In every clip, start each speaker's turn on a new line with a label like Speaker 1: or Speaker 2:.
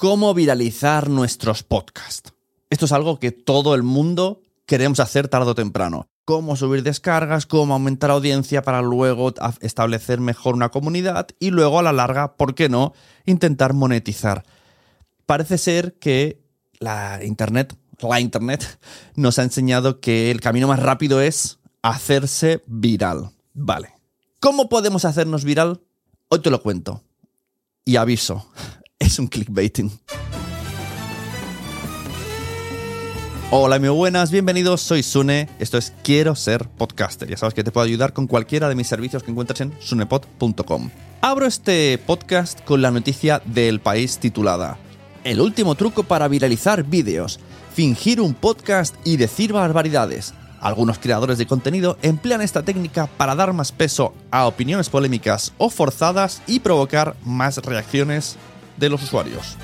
Speaker 1: ¿Cómo viralizar nuestros podcasts? Esto es algo que todo el mundo queremos hacer tarde o temprano. Cómo subir descargas, cómo aumentar audiencia para luego establecer mejor una comunidad y luego a la larga, ¿por qué no?, intentar monetizar. Parece ser que la Internet, la Internet, nos ha enseñado que el camino más rápido es hacerse viral. Vale. ¿Cómo podemos hacernos viral? Hoy te lo cuento. Y aviso, es un clickbaiting. Hola, muy buenas, bienvenidos, soy Sune, esto es Quiero ser podcaster. Ya sabes que te puedo ayudar con cualquiera de mis servicios que encuentras en sunepod.com. Abro este podcast con la noticia del país titulada El último truco para viralizar vídeos, fingir un podcast y decir barbaridades. Algunos creadores de contenido emplean esta técnica para dar más peso a opiniones polémicas o forzadas y provocar más reacciones de los usuarios.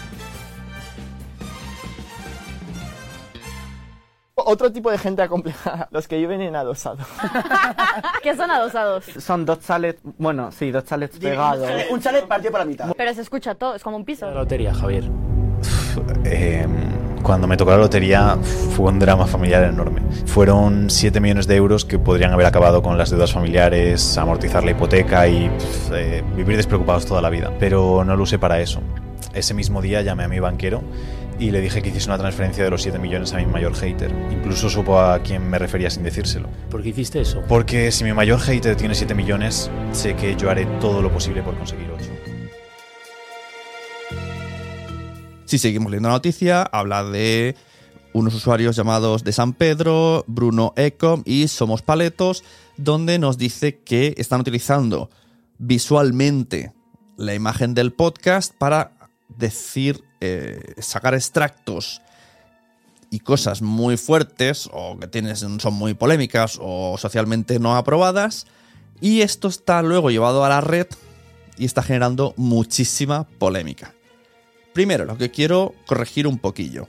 Speaker 2: Otro tipo de gente acomplejada, los que viven en adosado.
Speaker 3: ¿Qué son adosados?
Speaker 2: Son dos chalets, bueno, sí, dos chalets pegados.
Speaker 4: Un chalet partido por la mitad.
Speaker 3: Pero se escucha todo, es como un piso.
Speaker 5: La lotería, Javier. Eh, cuando me tocó la lotería fue un drama familiar enorme. Fueron 7 millones de euros que podrían haber acabado con las deudas familiares, amortizar la hipoteca y eh, vivir despreocupados toda la vida. Pero no lo usé para eso. Ese mismo día llamé a mi banquero y le dije que hiciese una transferencia de los 7 millones a mi mayor hater. Incluso supo a quién me refería sin decírselo.
Speaker 6: ¿Por qué hiciste eso?
Speaker 5: Porque si mi mayor hater tiene 7 millones, sé que yo haré todo lo posible por conseguir 8.
Speaker 1: Si seguimos leyendo la noticia, habla de unos usuarios llamados de San Pedro, Bruno Ecom y Somos Paletos, donde nos dice que están utilizando visualmente la imagen del podcast para decir, eh, sacar extractos y cosas muy fuertes o que tienes, son muy polémicas o socialmente no aprobadas. Y esto está luego llevado a la red y está generando muchísima polémica. Primero, lo que quiero corregir un poquillo.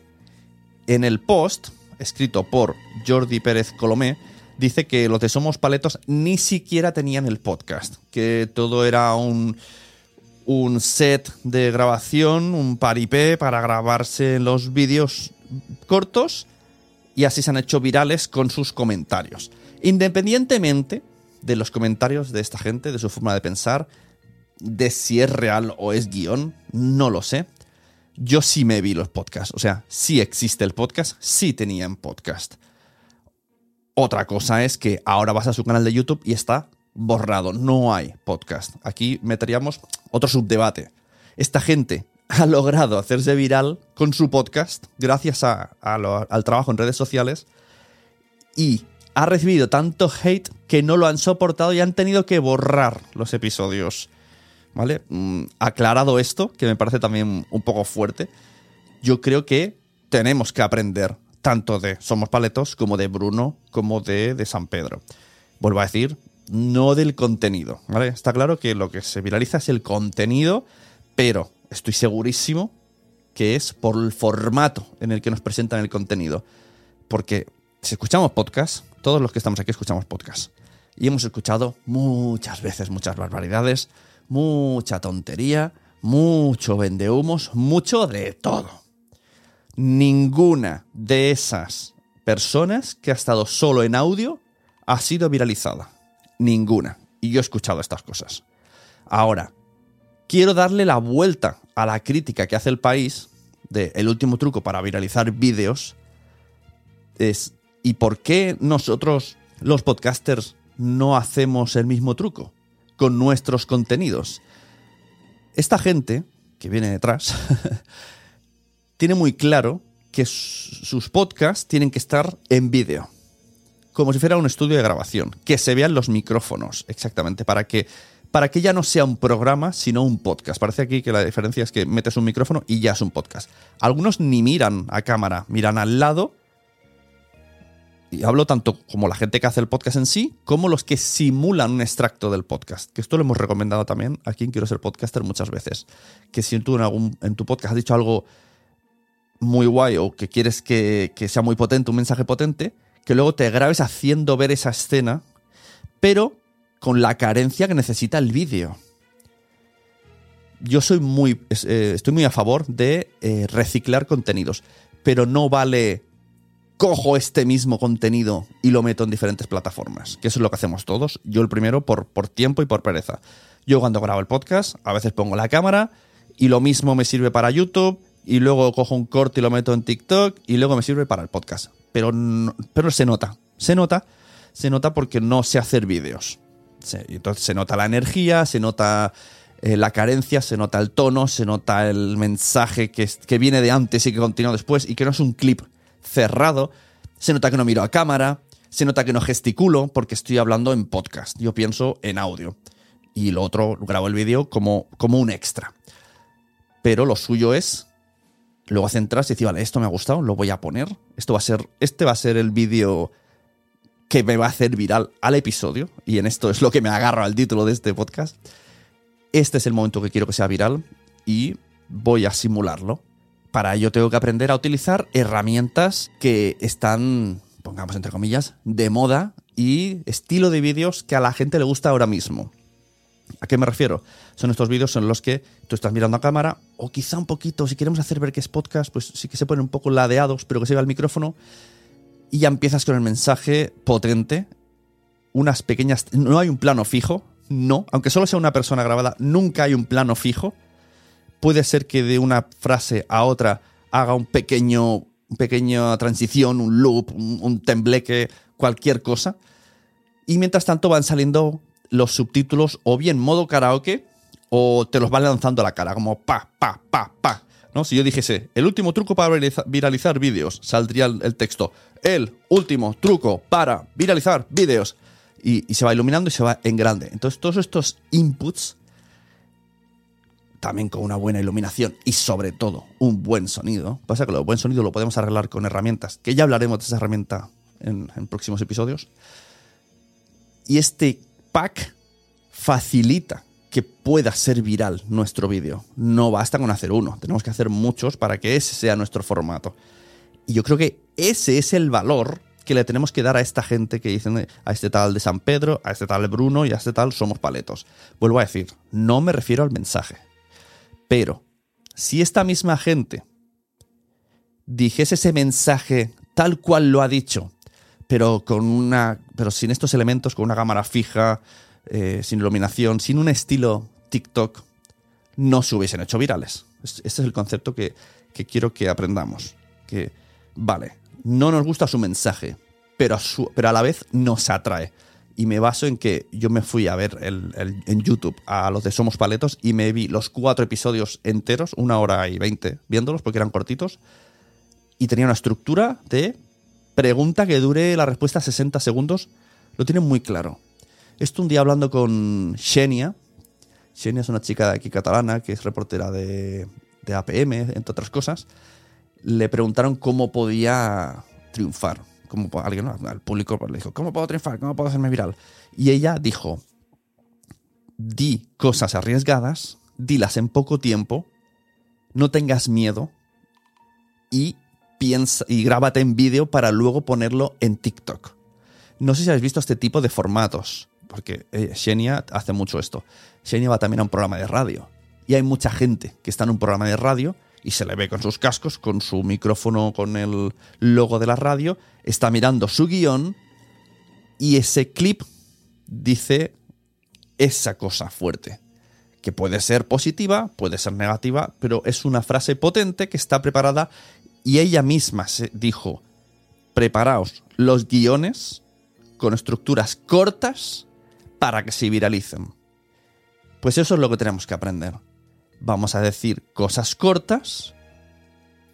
Speaker 1: En el post, escrito por Jordi Pérez Colomé, dice que los de Somos Paletos ni siquiera tenían el podcast, que todo era un, un set de grabación, un paripé para grabarse los vídeos cortos y así se han hecho virales con sus comentarios. Independientemente de los comentarios de esta gente, de su forma de pensar, de si es real o es guion, no lo sé. Yo sí me vi los podcasts, o sea, sí existe el podcast, sí tenían podcast. Otra cosa es que ahora vas a su canal de YouTube y está borrado, no hay podcast. Aquí meteríamos otro subdebate. Esta gente ha logrado hacerse viral con su podcast gracias al trabajo en redes sociales y ha recibido tanto hate que no lo han soportado y han tenido que borrar los episodios. ¿Vale? Mm, aclarado esto, que me parece también un poco fuerte, yo creo que tenemos que aprender tanto de Somos Paletos como de Bruno como de, de San Pedro. Vuelvo a decir, no del contenido, ¿vale? Está claro que lo que se viraliza es el contenido, pero estoy segurísimo que es por el formato en el que nos presentan el contenido. Porque si escuchamos podcast, todos los que estamos aquí escuchamos podcast. Y hemos escuchado muchas veces muchas barbaridades, mucha tontería, mucho vendehumos, mucho de todo. Ninguna de esas personas que ha estado solo en audio ha sido viralizada. Ninguna. Y yo he escuchado estas cosas. Ahora, quiero darle la vuelta a la crítica que hace el país de el último truco para viralizar vídeos. Es, ¿y por qué nosotros, los podcasters, no hacemos el mismo truco con nuestros contenidos? Esta gente que viene detrás tiene muy claro que sus podcasts tienen que estar en vídeo como si fuera un estudio de grabación, que se vean los micrófonos, exactamente, para que, para que ya no sea un programa, sino un podcast. Parece aquí que la diferencia es que metes un micrófono y ya es un podcast. Algunos ni miran a cámara, miran al lado. Y hablo tanto como la gente que hace el podcast en sí, como los que simulan un extracto del podcast. Que esto lo hemos recomendado también a quien quiero ser podcaster muchas veces. Que si tú en, algún, en tu podcast has dicho algo muy guay o que quieres que, que sea muy potente, un mensaje potente, que luego te grabes haciendo ver esa escena, pero con la carencia que necesita el vídeo. Yo soy muy, eh, estoy muy a favor de eh, reciclar contenidos, pero no vale cojo este mismo contenido y lo meto en diferentes plataformas, que eso es lo que hacemos todos. Yo el primero por, por tiempo y por pereza. Yo cuando grabo el podcast, a veces pongo la cámara y lo mismo me sirve para YouTube y luego cojo un corte y lo meto en TikTok y luego me sirve para el podcast pero, pero se nota. Se nota, se nota porque no sé hacer vídeos. entonces se nota la energía, se nota eh, la carencia, se nota el tono, se nota el mensaje que, que viene de antes y que continúa después y que no es un clip cerrado. Se nota que no miro a cámara, se nota que no gesticulo porque estoy hablando en podcast. Yo pienso en audio. Y lo otro, grabo el vídeo como, como un extra. Pero lo suyo es luego centrarse y decir, vale, esto me ha gustado, lo voy a poner. Esto va a ser, este va a ser el vídeo que me va a hacer viral al episodio. Y en esto es lo que me agarro al título de este podcast. Este es el momento que quiero que sea viral y voy a simularlo. Para ello tengo que aprender a utilizar herramientas que están, pongamos entre comillas, de moda y estilo de vídeos que a la gente le gusta ahora mismo. ¿A qué me refiero? Son estos vídeos en los que tú estás mirando a cámara, o quizá un poquito, si queremos hacer ver que es podcast, pues sí que se ponen un poco ladeados, pero que se vea el micrófono, y ya empiezas con el mensaje potente, unas pequeñas... No hay un plano fijo, no, aunque solo sea una persona grabada, nunca hay un plano fijo. Puede ser que de una frase a otra haga un pequeño, pequeña transición, un loop, un, un tembleque, cualquier cosa. Y mientras tanto van saliendo los subtítulos o bien modo karaoke o te los van lanzando a la cara, como pa, pa, pa, pa. ¿no? Si yo dijese, el último truco para viralizar vídeos, saldría el, texto, el último truco para viralizar vídeos. Y, se va iluminando y se va en grande. Entonces, todos estos inputs, también con una buena iluminación y sobre todo un buen sonido. Pasa que lo buen sonido lo podemos arreglar con herramientas, que ya hablaremos de esa herramienta en, en próximos episodios. Y este pack facilita que pueda ser viral nuestro vídeo. No basta con hacer uno, tenemos que hacer muchos para que ese sea nuestro formato. Y yo creo que ese es el valor que le tenemos que dar a esta gente que dicen a este tal de San Pedro, a este tal de Bruno y a este tal somos paletos. Vuelvo a decir, no me refiero al mensaje. Pero si esta misma gente dijese ese mensaje tal cual lo ha dicho, pero con una. pero sin estos elementos, con una cámara fija, eh, sin iluminación, sin un estilo TikTok, no se hubiesen hecho virales. Este es el concepto que, quiero que aprendamos. Que, vale, no nos gusta su mensaje, pero a, pero a la vez nos atrae. Y me baso en que yo me fui a ver en YouTube a los de Somos Paletos y me vi los cuatro episodios enteros, una hora y veinte viéndolos porque eran cortitos. Y tenía una estructura de pregunta que dure la respuesta 60 segundos, lo tiene muy claro. Esto un día hablando con Xenia. Xenia es una chica de aquí catalana que es reportera de, de APM, entre otras cosas. Le preguntaron cómo podía triunfar. Cómo, alguien, al público le dijo, ¿cómo puedo triunfar? ¿Cómo puedo hacerme viral? Y ella dijo, di cosas arriesgadas, dilas en poco tiempo, no tengas miedo y y grábate en vídeo para luego ponerlo en TikTok. No sé si habéis visto este tipo de formatos, porque eh, Xenia hace mucho esto. Xenia va también a un programa de radio y hay mucha gente que está en un programa de radio y se le ve con sus cascos, con su micrófono, con el logo de la radio, está mirando su guion y ese clip dice esa cosa fuerte, que puede ser positiva, puede ser negativa, pero es una frase potente que está preparada y ella misma se dijo, preparaos los guiones con estructuras cortas para que se viralicen. Pues eso es lo que tenemos que aprender. Vamos a decir cosas cortas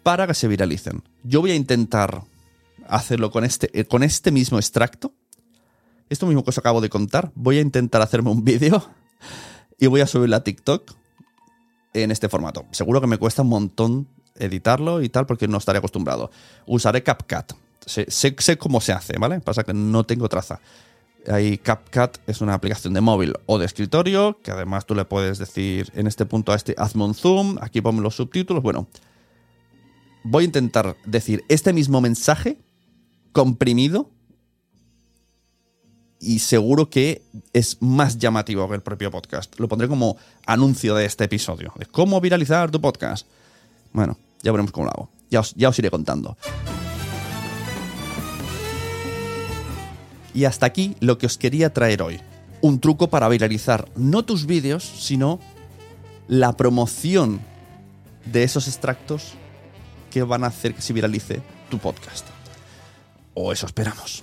Speaker 1: para que se viralicen. Yo voy a intentar hacerlo con este, eh, con este mismo extracto. Esto mismo que os acabo de contar. Voy a intentar hacerme un vídeo y voy a subirlo a TikTok en este formato. Seguro que me cuesta un montón editarlo y tal porque no estaré acostumbrado. Usaré CapCut. Sé, sé- cómo se hace, ¿vale? Pasa que no tengo traza. Ahí CapCut es una aplicación de móvil o de escritorio que además tú le puedes decir en este punto a este hazme un zoom, aquí ponme los subtítulos. Bueno, voy a intentar decir este mismo mensaje comprimido y seguro que es más llamativo que el propio podcast. Lo pondré como anuncio de este episodio, de cómo viralizar tu podcast. Bueno, ya veremos cómo lo hago. Ya os, ya os iré contando. Y hasta aquí lo que os quería traer hoy. Un truco para viralizar no tus vídeos, sino la promoción de esos extractos que van a hacer que se viralice tu podcast. O eso esperamos.